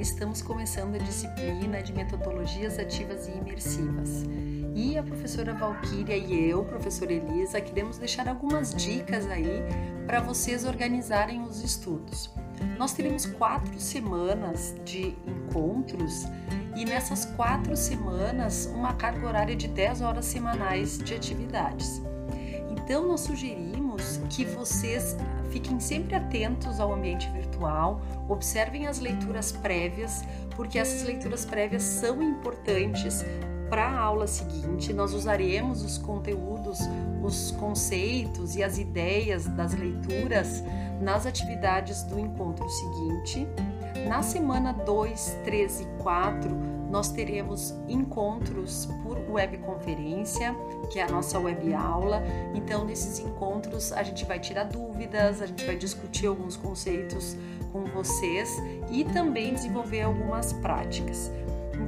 estamos começando a disciplina de metodologias ativas e imersivas. E a professora Valquíria e eu, professora Elisa, queremos deixar algumas dicas aí para vocês organizarem os estudos. Nós teremos quatro semanas de encontros e nessas quatro semanas uma carga horária de 10 horas semanais de atividades. Então, nós sugerimos que vocês fiquem sempre atentos ao ambiente virtual, observem as leituras prévias, porque essas leituras prévias são importantes para a aula seguinte. Nós usaremos os conteúdos, os conceitos e as ideias das leituras nas atividades do encontro seguinte. Na semana 2, 3 e 4, nós teremos encontros por webconferência, que é a nossa web aula. Então, nesses encontros, a gente vai tirar dúvidas, a gente vai discutir alguns conceitos com vocês e também desenvolver algumas práticas.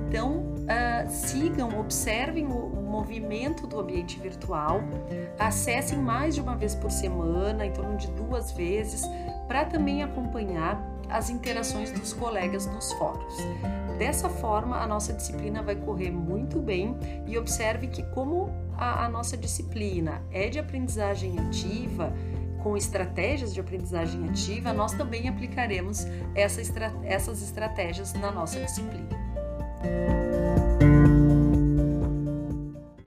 Então, uh, sigam, observem o, o, movimento do ambiente virtual, acessem mais de uma vez por semana, em torno de duas vezes, para também acompanhar as interações dos colegas nos fóruns. Dessa forma, a nossa disciplina vai correr muito bem e observe que, como a, a nossa disciplina é de aprendizagem ativa, com estratégias de aprendizagem ativa, nós também aplicaremos essa estra essas estratégias na nossa disciplina.